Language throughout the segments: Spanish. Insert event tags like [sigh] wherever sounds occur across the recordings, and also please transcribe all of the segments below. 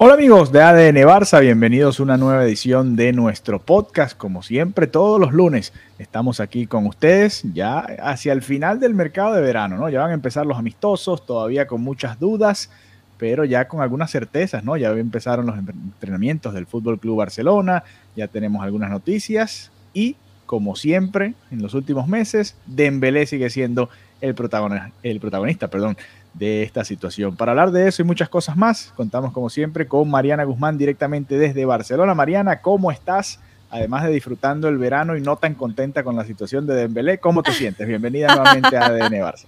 Hola amigos de ADN Barça, bienvenidos a una nueva edición de nuestro podcast. Como siempre, todos los lunes estamos aquí con ustedes ya hacia el final del mercado de verano, ¿no? Ya van a empezar los amistosos, todavía con muchas dudas, pero ya con algunas certezas, ¿no? Ya empezaron los entrenamientos del Fútbol Club Barcelona, ya tenemos algunas noticias y como siempre en los últimos meses, Dembélé sigue siendo el protagonista, el protagonista, perdón, de esta situación. Para hablar de eso y muchas cosas más, contamos como siempre con Mariana Guzmán directamente desde Barcelona. Mariana, ¿cómo estás? Además de disfrutando el verano y no tan contenta con la situación de Dembélé, ¿cómo te [laughs] sientes? Bienvenida nuevamente a ADN Barça.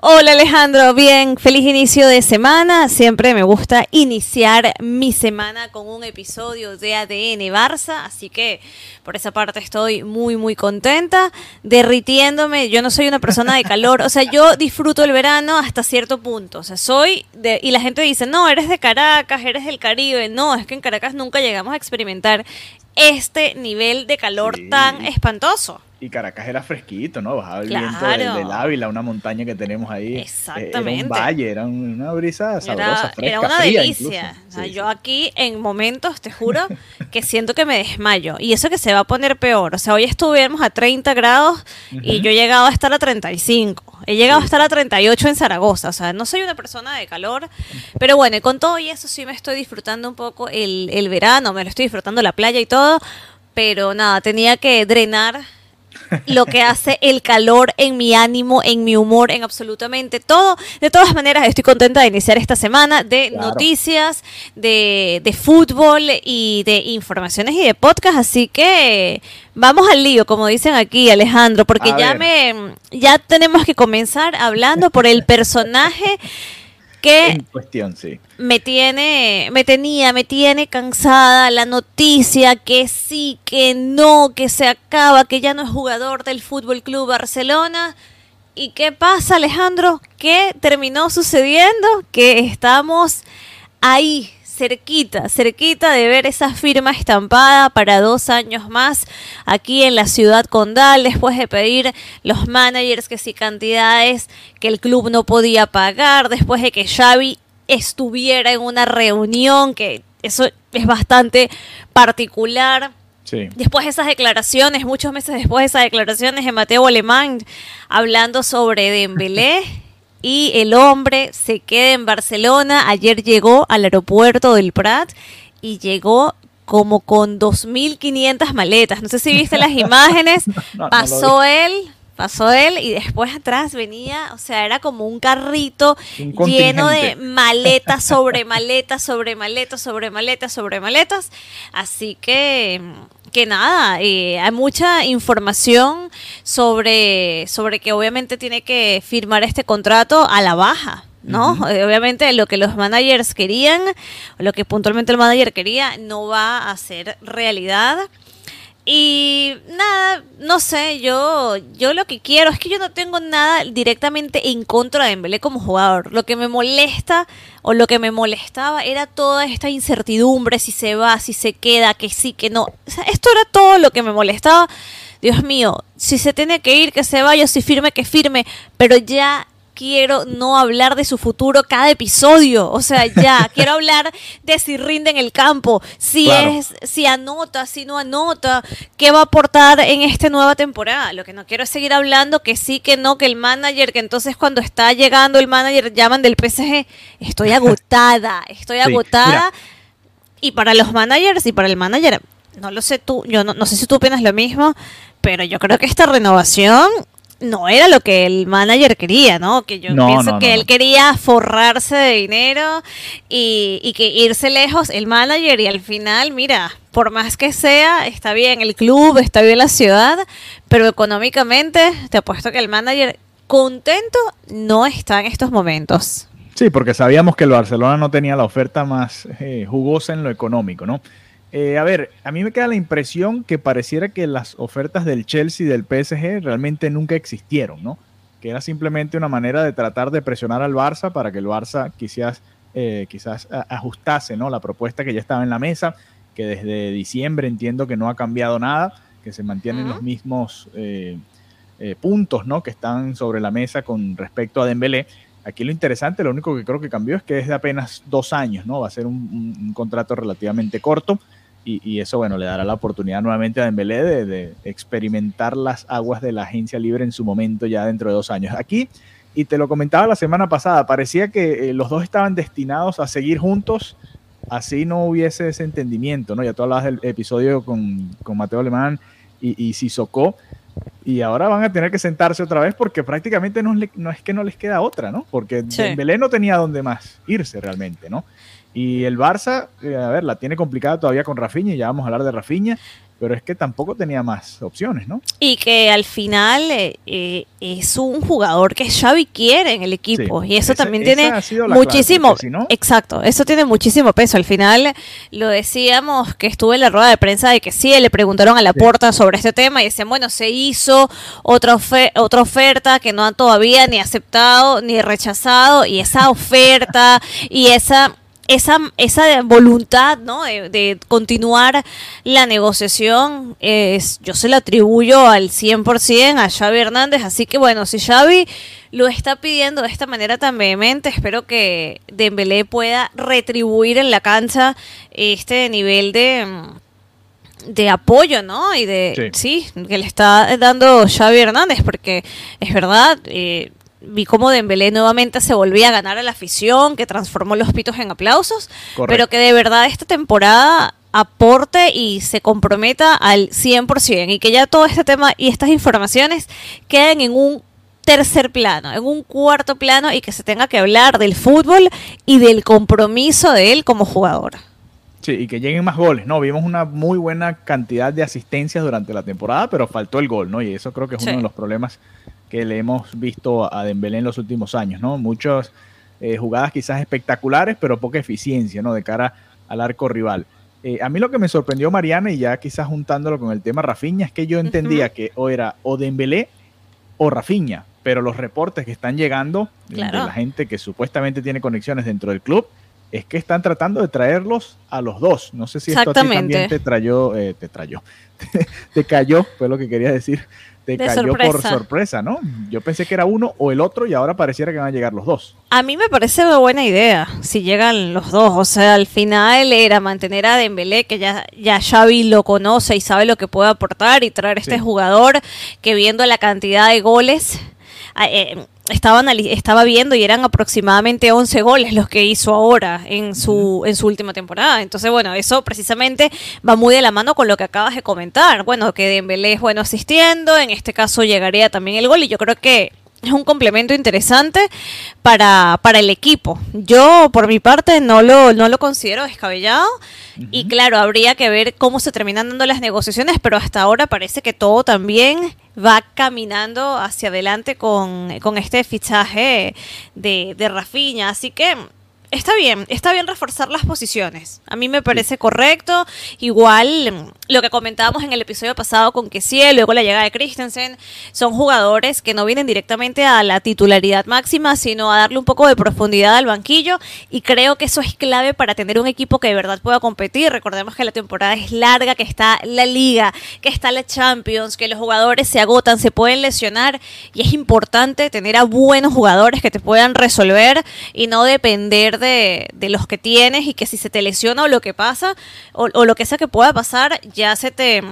Hola Alejandro, bien, feliz inicio de semana. Siempre me gusta iniciar mi semana con un episodio de ADN Barça, así que por esa parte estoy muy muy contenta, derritiéndome. Yo no soy una persona de calor, o sea, yo disfruto el verano hasta cierto punto. O sea, soy de y la gente dice, "No, eres de Caracas, eres del Caribe." No, es que en Caracas nunca llegamos a experimentar este nivel de calor Sí. tan espantoso. Y Caracas era fresquito, ¿no? Bajaba el Claro. viento del, del Ávila, una montaña que tenemos ahí. Eh, Exactamente. Era un valle, era un- una brisa sabrosa, Era, fresca, era una fría delicia. O sea, Sí, yo sí. aquí en momentos, te juro, que siento que me desmayo. Y eso que se va a poner peor. O sea, hoy estuvimos a 30 grados y yo he llegado a estar a 35. He llegado a estar a 38 en Zaragoza. O sea, no soy una persona de calor. Pero bueno, y con todo y eso sí me estoy disfrutando un poco el, el verano. Me lo estoy disfrutando la playa y todo. Pero nada, tenía que drenar lo que hace el calor en mi ánimo, en mi humor, en absolutamente todo. De todas maneras, estoy contenta de iniciar esta semana de Claro. noticias, de, de fútbol y de informaciones y de podcast. Así que vamos al lío, como dicen aquí, Alejandro, porque A ya ver. me ya tenemos que comenzar hablando por el personaje que En cuestión, sí. me tiene, me tenía, me tiene cansada la noticia que sí, que no, que se acaba, que ya no es jugador del Fútbol Club Barcelona. ¿Y qué pasa, Alejandro? ¿Qué terminó sucediendo? Que estamos ahí, cerquita, cerquita de ver esa firma estampada para dos años más aquí en la ciudad condal, después de pedir los managers que sí cantidades que el club no podía pagar, después de que Xavi estuviera en una reunión, que eso es bastante particular. Sí. Después de esas declaraciones, muchos meses después de esas declaraciones de Mateo Alemán hablando sobre Dembélé [laughs] y el hombre se queda en Barcelona. Ayer llegó al aeropuerto del Prat y llegó como con 2.500 maletas. No sé si viste las [laughs] imágenes. no Pasó él, pasó él y después atrás venía, o sea, era como un carrito Un lleno de maletas sobre [laughs] maletas sobre maletas sobre maletas sobre maletas. Así que que nada, eh, hay mucha información sobre, sobre que obviamente tiene que firmar este contrato a la baja. ¿No? Eh, Obviamente lo que los managers querían, lo que puntualmente el manager quería, no va a ser realidad. Y nada, no sé, yo, yo lo que quiero es que yo no tengo nada directamente en contra de Dembélé como jugador. Lo que me molesta o lo que me molestaba era toda esta incertidumbre, si se va, si se queda, que sí, que no. O sea, esto era todo lo que me molestaba. Dios mío, si se tiene que ir, que se vaya, si firme, que firme, pero ya quiero no hablar de su futuro cada episodio. O sea, ya [laughs] quiero hablar de si rinde en el campo, si Claro. es, si anota, si no anota, qué va a aportar en esta nueva temporada. Lo que no quiero es seguir hablando que sí, que no, que el manager, que entonces cuando está llegando el manager llaman del PSG. Estoy agotada, [laughs] estoy Sí, agotada. mira. Y para los managers y para el manager, no lo sé tú, yo no, no sé si tú opinas lo mismo, pero yo creo que esta renovación no era lo que el manager quería, ¿no? Que yo pienso que él quería forrarse de dinero y, y, que irse lejos el manager y al final, mira, por más que sea, está bien el club, está bien la ciudad, pero económicamente te apuesto que el manager contento no está en estos momentos. Sí, porque sabíamos que el Barcelona no tenía la oferta más eh, jugosa en lo económico, ¿no? Eh, a ver, a mí me queda la impresión que pareciera que las ofertas del Chelsea y del PSG realmente nunca existieron, ¿no? Que era simplemente una manera de tratar de presionar al Barça para que el Barça quizás, eh, quizás ajustase, ¿no? La propuesta que ya estaba en la mesa, que desde diciembre entiendo que no ha cambiado nada, que se mantienen los mismos eh, puntos, ¿no? Que están sobre la mesa con respecto a Dembélé. Aquí lo interesante, lo único que creo que cambió es que es de apenas dos años, ¿no? Va a ser un contrato relativamente corto y, eso, bueno, le dará la oportunidad nuevamente a Dembélé de, experimentar las aguas de la agencia libre en su momento ya dentro de dos años. Aquí, y te lo comentaba la semana pasada, parecía que eh, los dos estaban destinados a seguir juntos, así no hubiese ese entendimiento, ¿no? Ya tú hablabas del episodio con, Mateo Alemán y, y Sissoko, y ahora van a tener que sentarse otra vez porque prácticamente no, no es que no les queda otra, ¿no? Porque Dembélé no tenía dónde más irse realmente, ¿no? Y el Barça, eh, a ver, la tiene complicada todavía con Rafinha, y ya vamos a hablar de Rafinha, pero es que tampoco tenía más opciones, ¿no? Y que al final eh, eh, es un jugador que Xavi quiere en el equipo y eso también tiene muchísimo, exacto, eso tiene muchísimo peso. Al final lo decíamos que estuve en la rueda de prensa de que sí, le preguntaron a la puerta sobre este tema y decían, bueno, se hizo otra, otra oferta que no han todavía ni aceptado ni rechazado y esa oferta y esa esa, esa voluntad ¿no? de, continuar la negociación, es, yo se la atribuyo al 100% a Xavi Hernández. Así que bueno, si Xavi lo está pidiendo de esta manera tan vehemente, espero que Dembélé pueda retribuir en la cancha este nivel de de apoyo, ¿no? Y de, sí. que le está dando Xavi Hernández, porque es verdad, eh, vi cómo Dembélé nuevamente se volvía a ganar a la afición, que transformó los pitos en aplausos, pero que de verdad esta temporada aporte y se comprometa al 100% y que ya todo este tema y estas informaciones queden en un tercer plano, en un cuarto plano y que se tenga que hablar del fútbol y del compromiso de él como jugador. Sí, y que lleguen más goles, ¿no? Vimos una muy buena cantidad de asistencias durante la temporada, pero faltó el gol, ¿no? Y eso creo que es uno de los problemas que le hemos visto a Dembélé en los últimos años, ¿no? Muchas eh, jugadas quizás espectaculares, pero poca eficiencia, ¿no? De cara al arco rival. Eh, a mí lo que me sorprendió Mariana, y ya quizás juntándolo con el tema Rafiña, es que yo entendía que o era o Dembélé o Rafiña, pero los reportes que están llegando de la gente que supuestamente tiene conexiones dentro del club es que están tratando de traerlos a los dos. No sé si esto a ti también te trayó, eh, te trayó, [laughs] te cayó, fue lo que quería decir te cayó por sorpresa, ¿no? Yo pensé que era uno o el otro y ahora pareciera que van a llegar los dos. A mí me parece una buena idea si llegan los dos. O sea, al final era mantener a Dembélé, que ya, ya Xavi lo conoce y sabe lo que puede aportar, y traer este jugador que viendo la cantidad de goles... Eh, estaba viendo y eran aproximadamente 11 goles los que hizo ahora en su, en su última temporada. Entonces, bueno, eso precisamente va muy de la mano con lo que acabas de comentar. Bueno, que Dembélé es bueno asistiendo, en este caso llegaría también el gol y yo creo que es un complemento interesante para, para el equipo. Yo, por mi parte, no lo, no lo considero descabellado. Y claro, habría que ver cómo se terminan dando las negociaciones, pero hasta ahora parece que todo también va caminando hacia adelante con, este fichaje de, de Rafinha. Así que Está bien, está bien reforzar las posiciones. A mí me parece correcto. Igual mm, lo que comentábamos en el episodio pasado con que sí, luego la llegada de Christensen, son jugadores que no vienen directamente a la titularidad máxima, sino a darle un poco de profundidad al banquillo. Y creo que eso es clave para tener un equipo que de verdad pueda competir. Recordemos que la temporada es larga, que está la liga, que está la Champions, que los jugadores se agotan, se pueden lesionar. Y es importante tener a buenos jugadores que te puedan resolver y no depender de, los que tienes y que si se te lesiona o lo que pasa o, lo que sea que pueda pasar, ya se te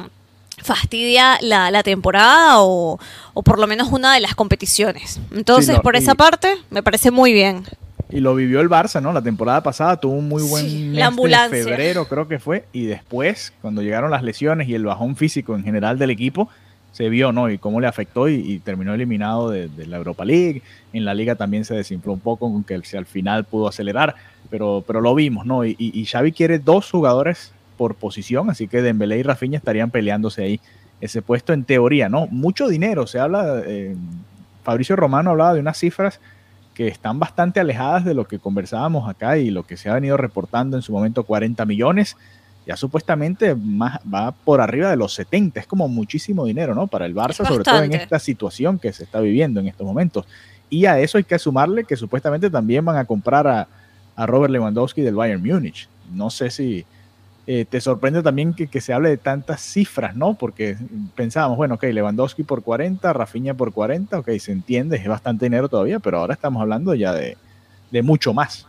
fastidia la, temporada o, por lo menos una de las competiciones. Entonces, por esa parte, me parece muy bien. Y lo vivió el Barça, ¿no? La temporada pasada tuvo un muy buen mes de febrero, creo que fue, y después, cuando llegaron las lesiones y el bajón físico en general del equipo, se vio, ¿no? Y cómo le afectó y, terminó eliminado de, la Europa League. En la liga también se desinfló un poco, aunque al final pudo acelerar, pero, pero lo vimos, ¿no? Y, y, Xavi quiere dos jugadores por posición, así que Dembélé y Rafinha estarían peleándose ahí ese puesto en teoría, ¿no? Mucho dinero, se habla, eh, Fabricio Romano hablaba de unas cifras que están bastante alejadas de lo que conversábamos acá y lo que se ha venido reportando en su momento 40 millones, ya supuestamente más, va por arriba de los 70, es como muchísimo dinero, ¿no? Para el Barça, sobre todo en esta situación que se está viviendo en estos momentos. Y a eso hay que sumarle que supuestamente también van a comprar a, a Robert Lewandowski del Bayern Múnich. No sé si, eh, te sorprende también que, se hable de tantas cifras, ¿no? Porque pensábamos, bueno, ok, Lewandowski por 40, Rafinha por 40, ok, se entiende, es bastante dinero todavía, pero ahora estamos hablando ya de, de mucho más.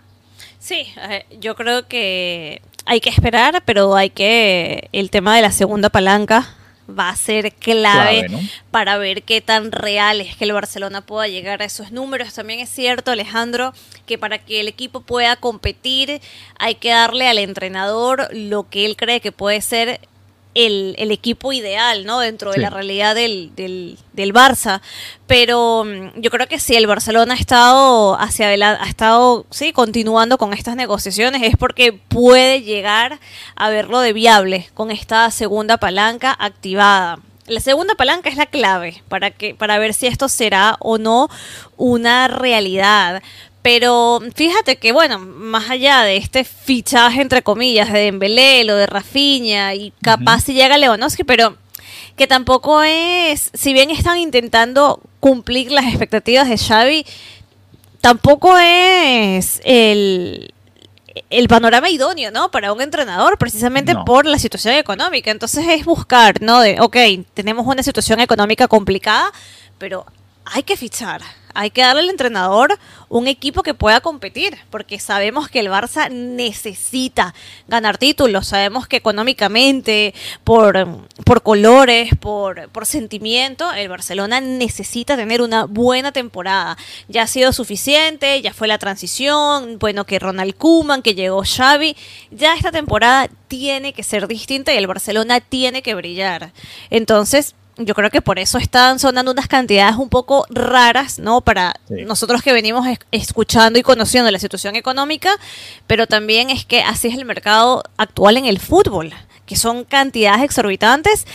Sí, eh, yo creo que hay que esperar, pero hay que, el tema de la segunda palanca va a ser clave, para ver qué tan real es que el Barcelona pueda llegar a esos números. También es cierto, Alejandro, que para que el equipo pueda competir hay que darle al entrenador lo que él cree que puede ser el, equipo ideal, ¿no? Dentro de la realidad del, del, del, Barça. Pero mm, yo creo que si el Barcelona ha estado hacia adelante, ha estado, sí, continuando con estas negociaciones, es porque puede llegar a verlo de viable con esta segunda palanca activada. La segunda palanca es la clave para que para ver si esto será o no una realidad. Pero fíjate que, bueno, más allá de este fichaje, entre comillas, de Dembélé, lo de Rafinha, y capaz si llega Lewandowski, pero que tampoco es, si bien están intentando cumplir las expectativas de Xavi, tampoco es el, el panorama idóneo, ¿no? Para un entrenador, precisamente por la situación económica. Entonces es buscar, ¿no? De, ok, tenemos una situación económica complicada, pero hay que fichar, hay que darle al entrenador un equipo que pueda competir, porque sabemos que el Barça necesita ganar títulos, sabemos que económicamente, por, por colores, por, por sentimiento, el Barcelona necesita tener una buena temporada. Ya ha sido suficiente, ya fue la transición, bueno, que Ronald Koeman, que llegó Xavi, ya esta temporada tiene que ser distinta y el Barcelona tiene que brillar. Entonces, yo creo que por eso están sonando unas cantidades un poco raras, ¿no? Para nosotros que venimos escuchando y conociendo la situación económica, pero también es que así es el mercado actual en el fútbol, que son cantidades exorbitantes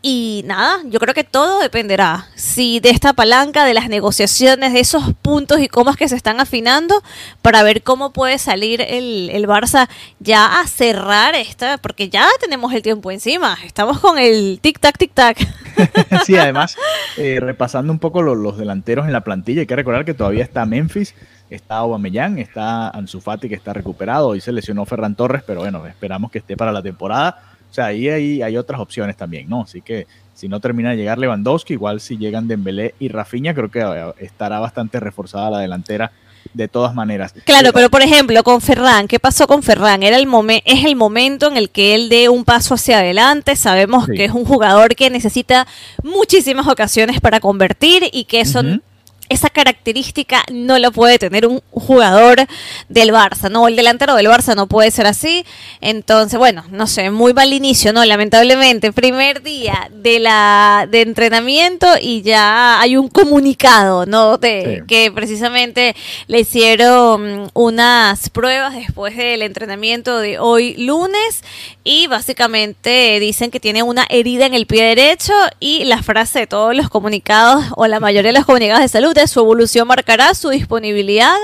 y nada, yo creo que todo dependerá. Si de esta palanca, de las negociaciones, de esos puntos y comas que se están afinando, para ver cómo puede salir el, el Barça ya a cerrar esta, porque ya tenemos el tiempo encima. Estamos con el tic-tac, tic-tac. [laughs] sí, además, eh, repasando un poco los, delanteros en la plantilla, hay que recordar que todavía está Memphis, está Aubameyang, está Ansu Fati que está recuperado, hoy se lesionó Ferran Torres, pero bueno, esperamos que esté para la temporada o sea, ahí hay, hay otras opciones también, ¿no? Así que si no termina de llegar Lewandowski, igual si llegan Dembélé y Rafinha, creo que eh, estará bastante reforzada la delantera de todas maneras. Claro, pero por ejemplo, con Ferran, ¿qué pasó con Ferran? Era el es el momento en el que él dé un paso hacia adelante. Sabemos que es un jugador que necesita muchísimas ocasiones para convertir y que eso esa característica no lo puede tener un jugador del Barça, ¿no? El delantero del Barça no puede ser así. Entonces, bueno, no sé, muy mal inicio, ¿no? Lamentablemente, primer día de la de entrenamiento y ya hay un comunicado, ¿no? De, Que precisamente le hicieron unas pruebas después del entrenamiento de hoy lunes y básicamente dicen que tiene una herida en el pie derecho y la frase de todos los comunicados o la mayoría de los comunicados de salud su evolución marcará su disponibilidad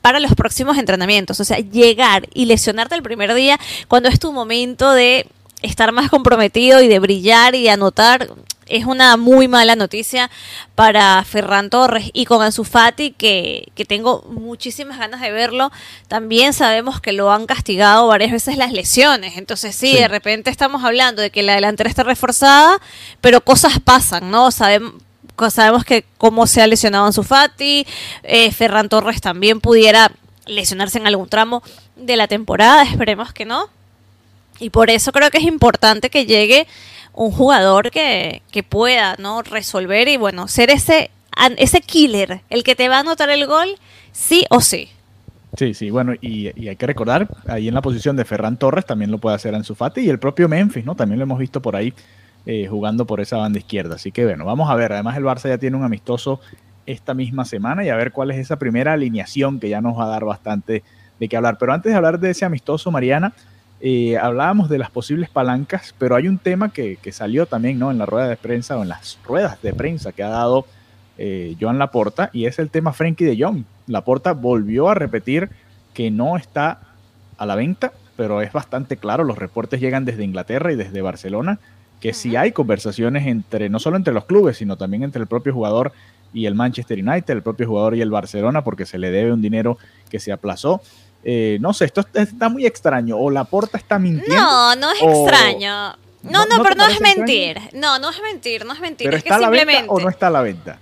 para los próximos entrenamientos. O sea, llegar y lesionarte el primer día cuando es tu momento de estar más comprometido y de brillar y de anotar es una muy mala noticia para Ferran Torres. Y con Ansu Fati que, que, tengo muchísimas ganas de verlo también sabemos que lo han castigado varias veces las lesiones. Entonces sí, de repente estamos hablando de que la delantera está reforzada pero cosas pasan no sabemos sabemos que como se ha lesionado en su Fati, eh, Ferran Torres también pudiera lesionarse en algún tramo de la temporada, esperemos que no. Y por eso creo que es importante que llegue un jugador que, que pueda ¿no? resolver y bueno, ser ese, ese killer, el que te va a anotar el gol, sí o sí. Sí, sí, bueno, y, hay que recordar, ahí en la posición de Ferran Torres también lo puede hacer Ansu Fati y el propio Memphis, ¿no? También lo hemos visto por ahí eh, jugando por esa banda izquierda. Así que bueno, vamos a ver. Además el Barça ya tiene un amistoso esta misma semana y a ver cuál es esa primera alineación que ya nos va a dar bastante de qué hablar. Pero antes de hablar de ese amistoso, Mariana, eh, hablábamos de las posibles palancas, pero hay un tema que, salió también ¿no? en la rueda de prensa o en las ruedas de prensa que ha dado eh, Joan Laporta y es el tema Frankie de Jong. Laporta volvió a repetir que no está a la venta, pero es bastante claro, los reportes llegan desde Inglaterra y desde Barcelona, que si hay conversaciones entre, no solo entre los clubes, sino también entre el propio jugador y el Manchester United, el propio jugador y el Barcelona, porque se le debe un dinero que se aplazó. Eh, no sé, esto está muy extraño. O la porta está mintiendo. No, no es extraño. No, no, pero no es mentir. No, no es mentir, no es mentir. ¿Pero está a la venta o no está a la venta?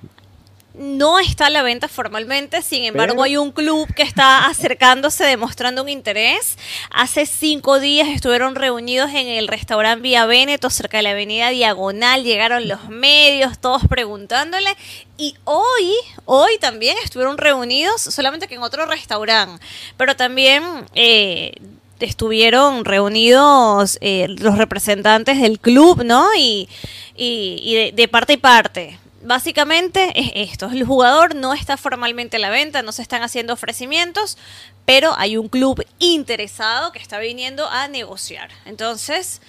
No está a la venta formalmente, sin embargo hay un club que está [laughs] acercándose demostrando un interés. Hace cinco días estuvieron reunidos en el restaurante Vía Veneto, cerca de la avenida Diagonal, llegaron los medios, todos preguntándole, y hoy, hoy también estuvieron reunidos, solamente que en otro restaurante, pero también... Eh, estuvieron reunidos eh, los representantes del club, ¿no? Y, y, de parte y parte básicamente es esto. El jugador no está formalmente a la venta, no se están haciendo ofrecimientos, pero hay un club interesado que está viniendo a negociar. Entonces,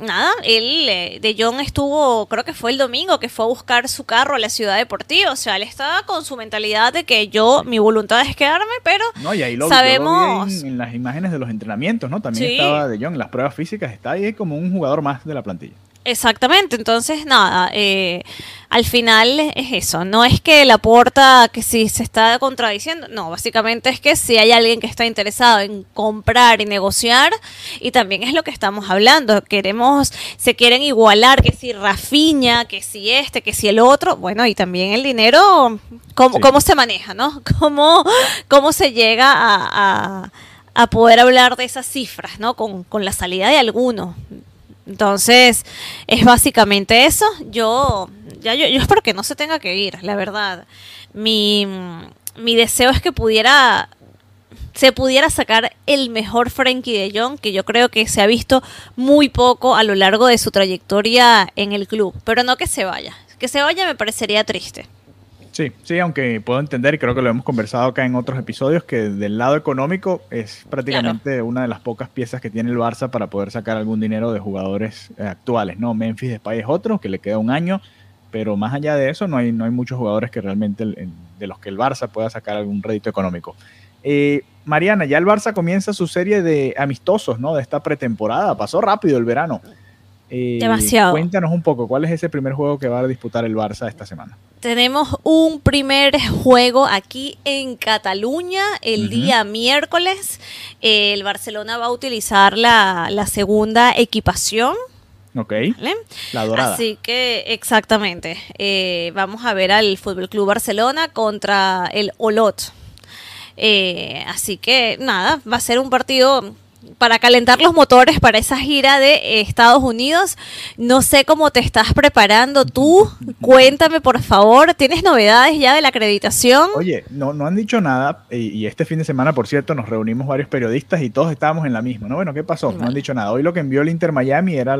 nada, él, eh, De Jong estuvo, creo que fue el domingo, que fue a buscar su carro a la ciudad deportiva. O sea, él estaba con su mentalidad de que yo, mi voluntad es quedarme, pero no, y ahí lo, sabemos... en, las imágenes de los entrenamientos, ¿no? También estaba De Jong en las pruebas físicas, está ahí como un jugador más de la plantilla. Exactamente, entonces nada, eh, al final es eso, no es que la puerta que si se está contradiciendo, no, básicamente es que si hay alguien que está interesado en comprar y negociar, y también es lo que estamos hablando, queremos, se quieren igualar, que si Rafiña, que si este, que si el otro, bueno, y también el dinero, cómo, cómo se maneja, ¿no? [laughs] Cómo, cómo se llega a, a, poder hablar de esas cifras, ¿no? Con, con la salida de alguno. Entonces, es básicamente eso. Yo, ya yo, espero que no se tenga que ir, la verdad. Mi, mi deseo es que pudiera se pudiera sacar el mejor Frankie de Jong, que yo creo que se ha visto muy poco a lo largo de su trayectoria en el club. Pero no que se vaya. Que se vaya me parecería triste. Sí, sí, aunque puedo entender, y creo que lo hemos conversado acá en otros episodios, que del lado económico es prácticamente una de las pocas piezas que tiene el Barça para poder sacar algún dinero de jugadores eh, actuales, ¿no? Memphis Depay es otro, que le queda un año, pero más allá de eso no hay, no hay muchos jugadores que realmente de los que el Barça pueda sacar algún rédito económico. Eh, Mariana, ya el Barça comienza su serie de amistosos, ¿no? De esta pretemporada, pasó rápido el verano. Eh, Demasiado. Cuéntanos un poco, ¿cuál es ese primer juego que va a disputar el Barça esta semana? Tenemos un primer juego aquí en Cataluña el día miércoles. el Barcelona va a utilizar la, segunda equipación. Ok. La dorada. Así que, exactamente. Eh, vamos a ver al Fútbol Club Barcelona contra el Olot. Eh, así que, nada, va a ser un partido para calentar los motores para esa gira de Estados Unidos. No sé cómo te estás preparando tú. [laughs] Cuéntame, por favor. ¿Tienes novedades ya de la acreditación? Oye, no, no han dicho nada. Y, este fin de semana, por cierto, nos reunimos varios periodistas y todos estábamos en la misma. ¿no? Bueno, ¿qué pasó? No han dicho nada. Hoy lo que envió el Inter Miami era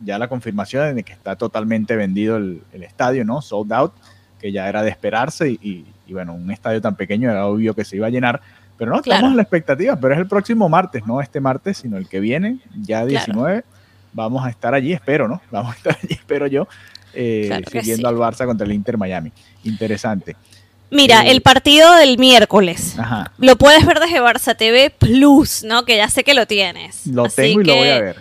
ya la confirmación de que está totalmente vendido el, estadio, ¿no? Sold out, que ya era de esperarse. Y, y bueno, un estadio tan pequeño era obvio que se iba a llenar pero no, estamos en la expectativa, pero es el próximo martes, no este martes, sino el que viene, ya 19. Vamos a estar allí, espero, ¿no? [laughs] Vamos a estar allí, espero yo, eh, siguiendo al Barça contra el Inter Miami. Interesante. Mira, eh, el partido del miércoles. Lo puedes ver desde Barça TV Plus, ¿no? Que ya sé que lo tienes. Lo tengo y lo voy a ver.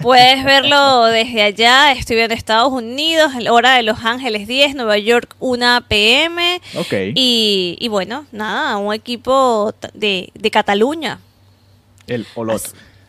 Puedes verlo desde allá. Estoy viendo Estados Unidos, hora de Los Ángeles 10, Nueva York 1 pm. Ok. Y, bueno, nada, un equipo de, Cataluña. El Olot.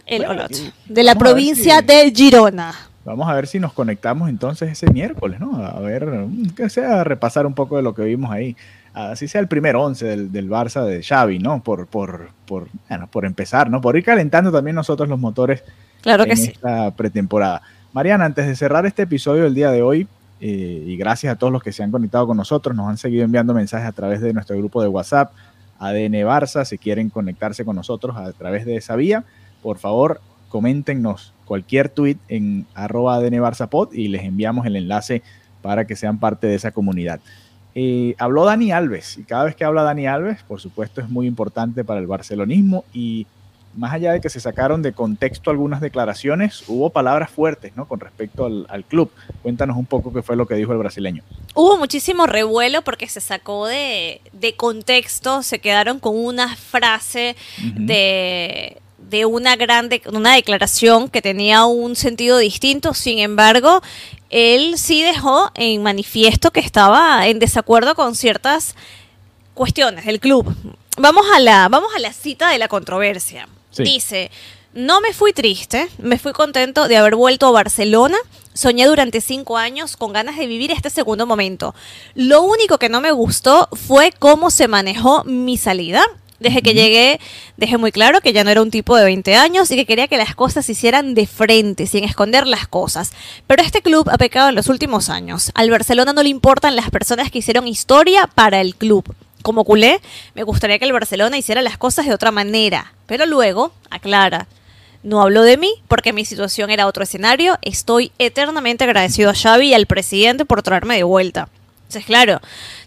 El Olot. De la provincia de Girona. Vamos a ver si nos conectamos entonces ese miércoles, ¿no? A ver, que sea repasar un poco de lo que vimos ahí. Así sea el primer once del, del Barça de Xavi, ¿no? Por, por, por, bueno, por empezar, ¿no? Por ir calentando también nosotros los motores Claro que en sí. esta pretemporada. Mariana, antes de cerrar este episodio del día de hoy, eh, y gracias a todos los que se han conectado con nosotros, nos han seguido enviando mensajes a través de nuestro grupo de WhatsApp, ADN Barça, si quieren conectarse con nosotros a través de esa vía, por favor, coméntenos cualquier tweet en arroba y les enviamos el enlace para que sean parte de esa comunidad. Eh, habló Dani Alves y cada vez que habla Dani Alves, por supuesto, es muy importante para el barcelonismo y más allá de que se sacaron de contexto algunas declaraciones, hubo palabras fuertes ¿no? con respecto al, club. Cuéntanos un poco qué fue lo que dijo el brasileño. Hubo muchísimo revuelo porque se sacó de, contexto, se quedaron con una frase de, de una, gran una declaración que tenía un sentido distinto. Sin embargo, él sí dejó en manifiesto que estaba en desacuerdo con ciertas cuestiones del club. Vamos a la, vamos a la cita de la controversia. Dice, no me fui triste, me fui contento de haber vuelto a Barcelona. Soñé durante cinco años con ganas de vivir este segundo momento. Lo único que no me gustó fue cómo se manejó mi salida. Desde que llegué, dejé muy claro que ya no era un tipo de 20 años y que quería que las cosas se hicieran de frente, sin esconder las cosas. Pero este club ha pecado en los últimos años. Al Barcelona no le importan las personas que hicieron historia para el club como culé, me gustaría que el Barcelona hiciera las cosas de otra manera. Pero luego, aclara, no hablo de mí porque mi situación era otro escenario. Estoy eternamente agradecido a Xavi y al presidente por traerme de vuelta. Entonces, claro,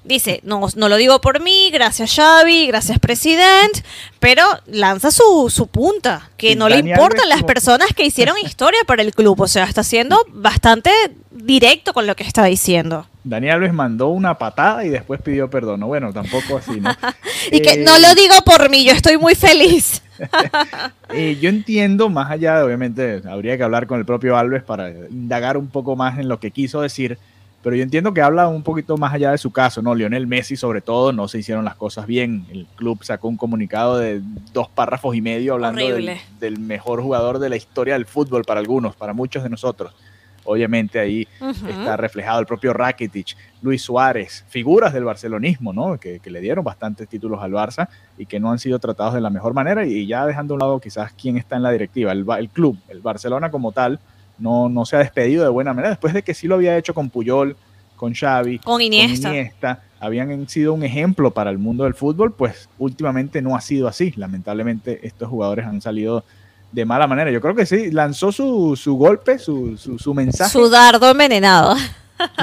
dice, no, no lo digo por mí, gracias Xavi, gracias presidente, pero lanza su, su punta, que no le importan las personas que hicieron [laughs] historia para el club. O sea, está siendo bastante directo con lo que está diciendo. Daniel Alves mandó una patada y después pidió perdón. Bueno, tampoco así, ¿no? [laughs] y que no lo digo por mí, yo estoy muy feliz. [laughs] Eh, yo entiendo, más allá de, obviamente, habría que hablar con el propio Alves para indagar un poco más en lo que quiso decir, pero yo entiendo que habla un poquito más allá de su caso, ¿no? Lionel Messi, sobre todo, no se hicieron las cosas bien. El club sacó un comunicado de dos párrafos y medio hablando del mejor jugador de la historia del fútbol para algunos, para muchos de nosotros. Obviamente ahí está reflejado el propio Rakitic, Luis Suárez, figuras del barcelonismo, ¿no? Que, le dieron bastantes títulos al Barça y que no han sido tratados de la mejor manera. Y ya dejando a un lado quizás quién está en la directiva, el, el club, el Barcelona como tal, no, no se ha despedido de buena manera, después de que sí lo había hecho con Puyol, con Xavi, con Iniesta. Con Iniesta habían sido un ejemplo para el mundo del fútbol, pues últimamente no ha sido así. Lamentablemente estos jugadores han salido de mala manera. Yo creo que sí, lanzó su, su golpe, su, su, mensaje. Su dardo envenenado.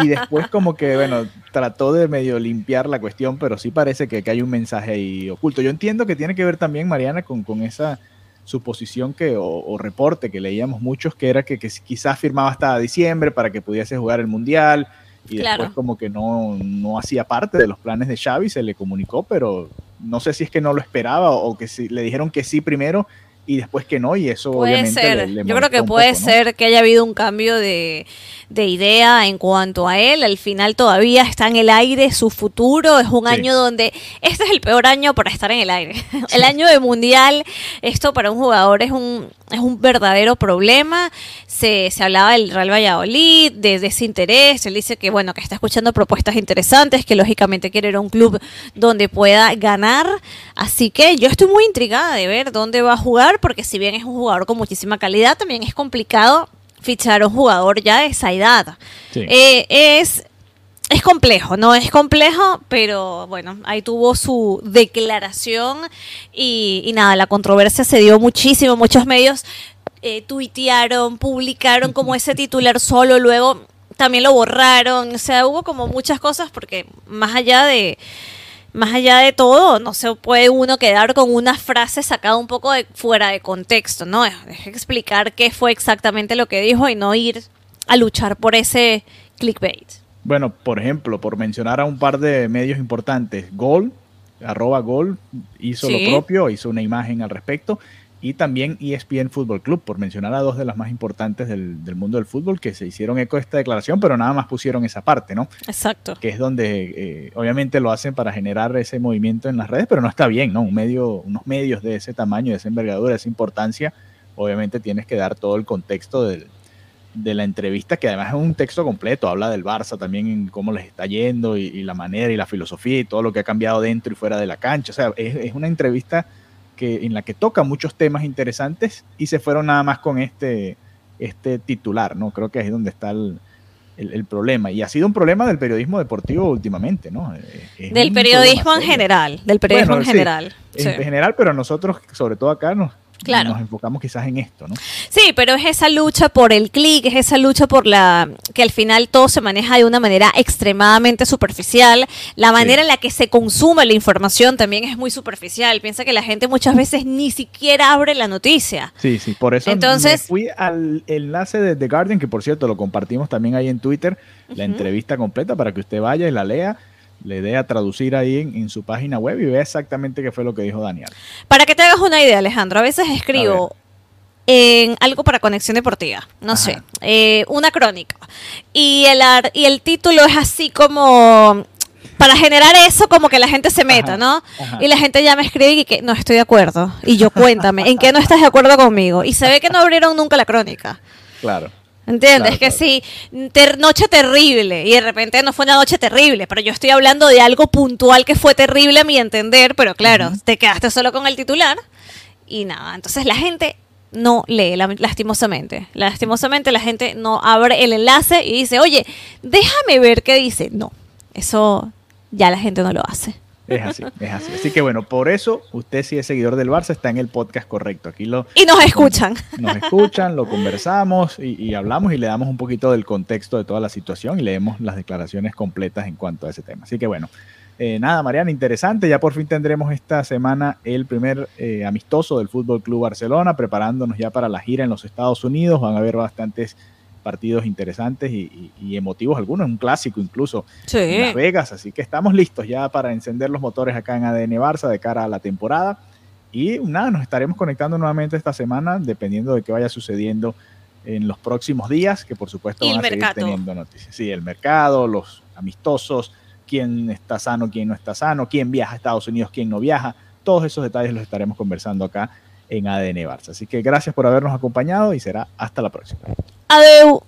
Y después como que, bueno, trató de medio limpiar la cuestión, pero sí parece que, hay un mensaje ahí oculto. Yo entiendo que tiene que ver también, Mariana, con, con esa suposición que, o, reporte que leíamos muchos, que era que, quizás firmaba hasta diciembre para que pudiese jugar el Mundial, y después como que no, no hacía parte de los planes de Xavi, se le comunicó, pero no sé si es que no lo esperaba o que si, le dijeron que sí primero y después que no, y eso puede obviamente ser. Yo creo que puede ser que haya habido un cambio de, de, idea en cuanto a él. Al final todavía está en el aire su futuro. Es un año donde este es el peor año para estar en el aire. [laughs] el año de mundial, esto para un jugador es un, es un verdadero problema. Se, se hablaba del Real Valladolid, de desinterés. Él dice que, bueno, que está escuchando propuestas interesantes, que lógicamente quiere ir a un club donde pueda ganar. Así que yo estoy muy intrigada de ver dónde va a jugar, porque si bien es un jugador con muchísima calidad, también es complicado fichar a un jugador ya de esa edad. Eh, es es complejo, no es complejo, pero bueno, ahí tuvo su declaración y, nada, la controversia se dio muchísimo, muchos medios eh, tuitearon, publicaron como ese titular solo, luego también lo borraron, o sea, hubo como muchas cosas porque más allá de más allá de todo, no se puede uno quedar con una frase sacada un poco de fuera de contexto, ¿no? Es explicar qué fue exactamente lo que dijo y no ir a luchar por ese clickbait. Bueno, por ejemplo, por mencionar a un par de medios importantes, Gol, arroba Gol, hizo lo propio, hizo una imagen al respecto, y también ESPN Fútbol Club, por mencionar a dos de las más importantes del, mundo del fútbol que se hicieron eco de esta declaración, pero nada más pusieron esa parte, ¿no? Exacto. Que es donde eh, obviamente lo hacen para generar ese movimiento en las redes, pero no está bien, ¿no? Un medio, unos medios de ese tamaño, de esa envergadura, de esa importancia, obviamente tienes que dar todo el contexto del, de la entrevista, que además es un texto completo, habla del Barça también, en cómo les está yendo y, la manera y la filosofía y todo lo que ha cambiado dentro y fuera de la cancha. O sea, es, una entrevista que, en la que toca muchos temas interesantes y se fueron nada más con este, este titular, ¿no? Creo que ahí es donde está el, problema. Y ha sido un problema del periodismo deportivo últimamente, ¿no? del periodismo en general, del periodismo en general. En general, pero nosotros, sobre todo acá, nos Claro. nos enfocamos quizás en esto, ¿no? Sí, pero es esa lucha por el clic, es esa lucha por la que al final todo se maneja de una manera extremadamente superficial. La manera en la que se consume la información también es muy superficial. Piensa que la gente muchas veces ni siquiera abre la noticia. Sí, sí, por eso Entonces- me fui al enlace de The Guardian, que por cierto lo compartimos también ahí en Twitter, la entrevista completa para que usted vaya y la lea, le dé a traducir ahí en, en su página web y vea exactamente qué fue lo que dijo Daniel. Para que te hagas una idea, Alejandro, a veces escribo en algo para conexión deportiva, no Ajá. sé, eh, una crónica. Y el, ar- y el título es así como para generar eso, como que la gente se meta, Ajá, ¿no? ajá. Y la gente ya me escribe y que no estoy de acuerdo. Y yo cuéntame, ¿en qué no estás de acuerdo conmigo? Y se ve que no abrieron nunca la crónica. Claro. ¿Entiendes? Claro, que claro. sí, ter- noche terrible y de repente no fue una noche terrible, pero yo estoy hablando de algo puntual que fue terrible a mi entender, pero claro, te quedaste solo con el titular y nada. Entonces la gente no lee, la- lastimosamente. Lastimosamente la gente no abre el enlace y dice, oye, déjame ver qué dice. No, eso ya la gente no lo hace. Es así, es así. Así que bueno, por eso usted si es seguidor del Barça está en el podcast correcto. Aquí lo Y nos escuchan. nos escuchan, lo conversamos y, y hablamos y le damos un poquito del contexto de toda la situación y leemos las declaraciones completas en cuanto a ese tema. Así que bueno, eh, nada, Mariana, interesante. Ya por fin tendremos esta semana el primer eh, amistoso del Fútbol Club Barcelona, preparándonos ya para la gira en los Estados Unidos. Van a haber bastantes partidos interesantes y, y- y emotivos, algunos, un clásico incluso en Las Sí. Vegas. Así que estamos listos ya para encender los motores acá en ADN Barça de cara a la temporada. Y nada, nos estaremos conectando nuevamente esta semana, dependiendo de qué vaya sucediendo en los próximos días, que por supuesto van el a seguir mercado. teniendo noticias. Sí, el mercado, los amistosos, quién está sano, quién no está sano, quién viaja a Estados Unidos, quién no viaja. Todos esos detalles los estaremos conversando acá en ADN Barça. Así que gracias por habernos acompañado y será hasta la próxima. Valeu!